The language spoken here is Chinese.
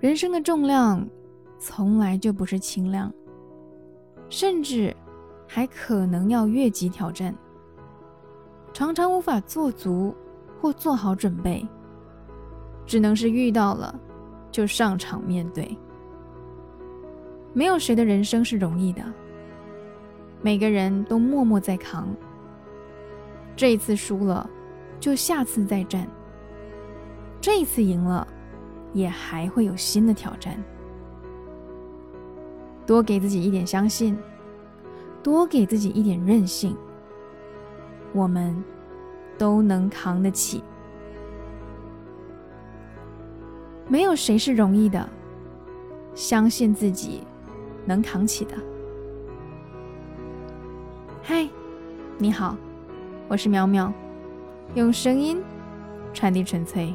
人生的重量从来就不是轻量，甚至还可能要越级挑战，常常无法做足或做好准备，只能是遇到了就上场面对。没有谁的人生是容易的，每个人都默默在扛。这一次输了，就下次再战；这一次赢了。也还会有新的挑战，多给自己一点相信，多给自己一点韧性，我们都能扛得起。没有谁是容易的，相信自己能扛起的。嗨，你好，我是苗苗，用声音传递纯粹。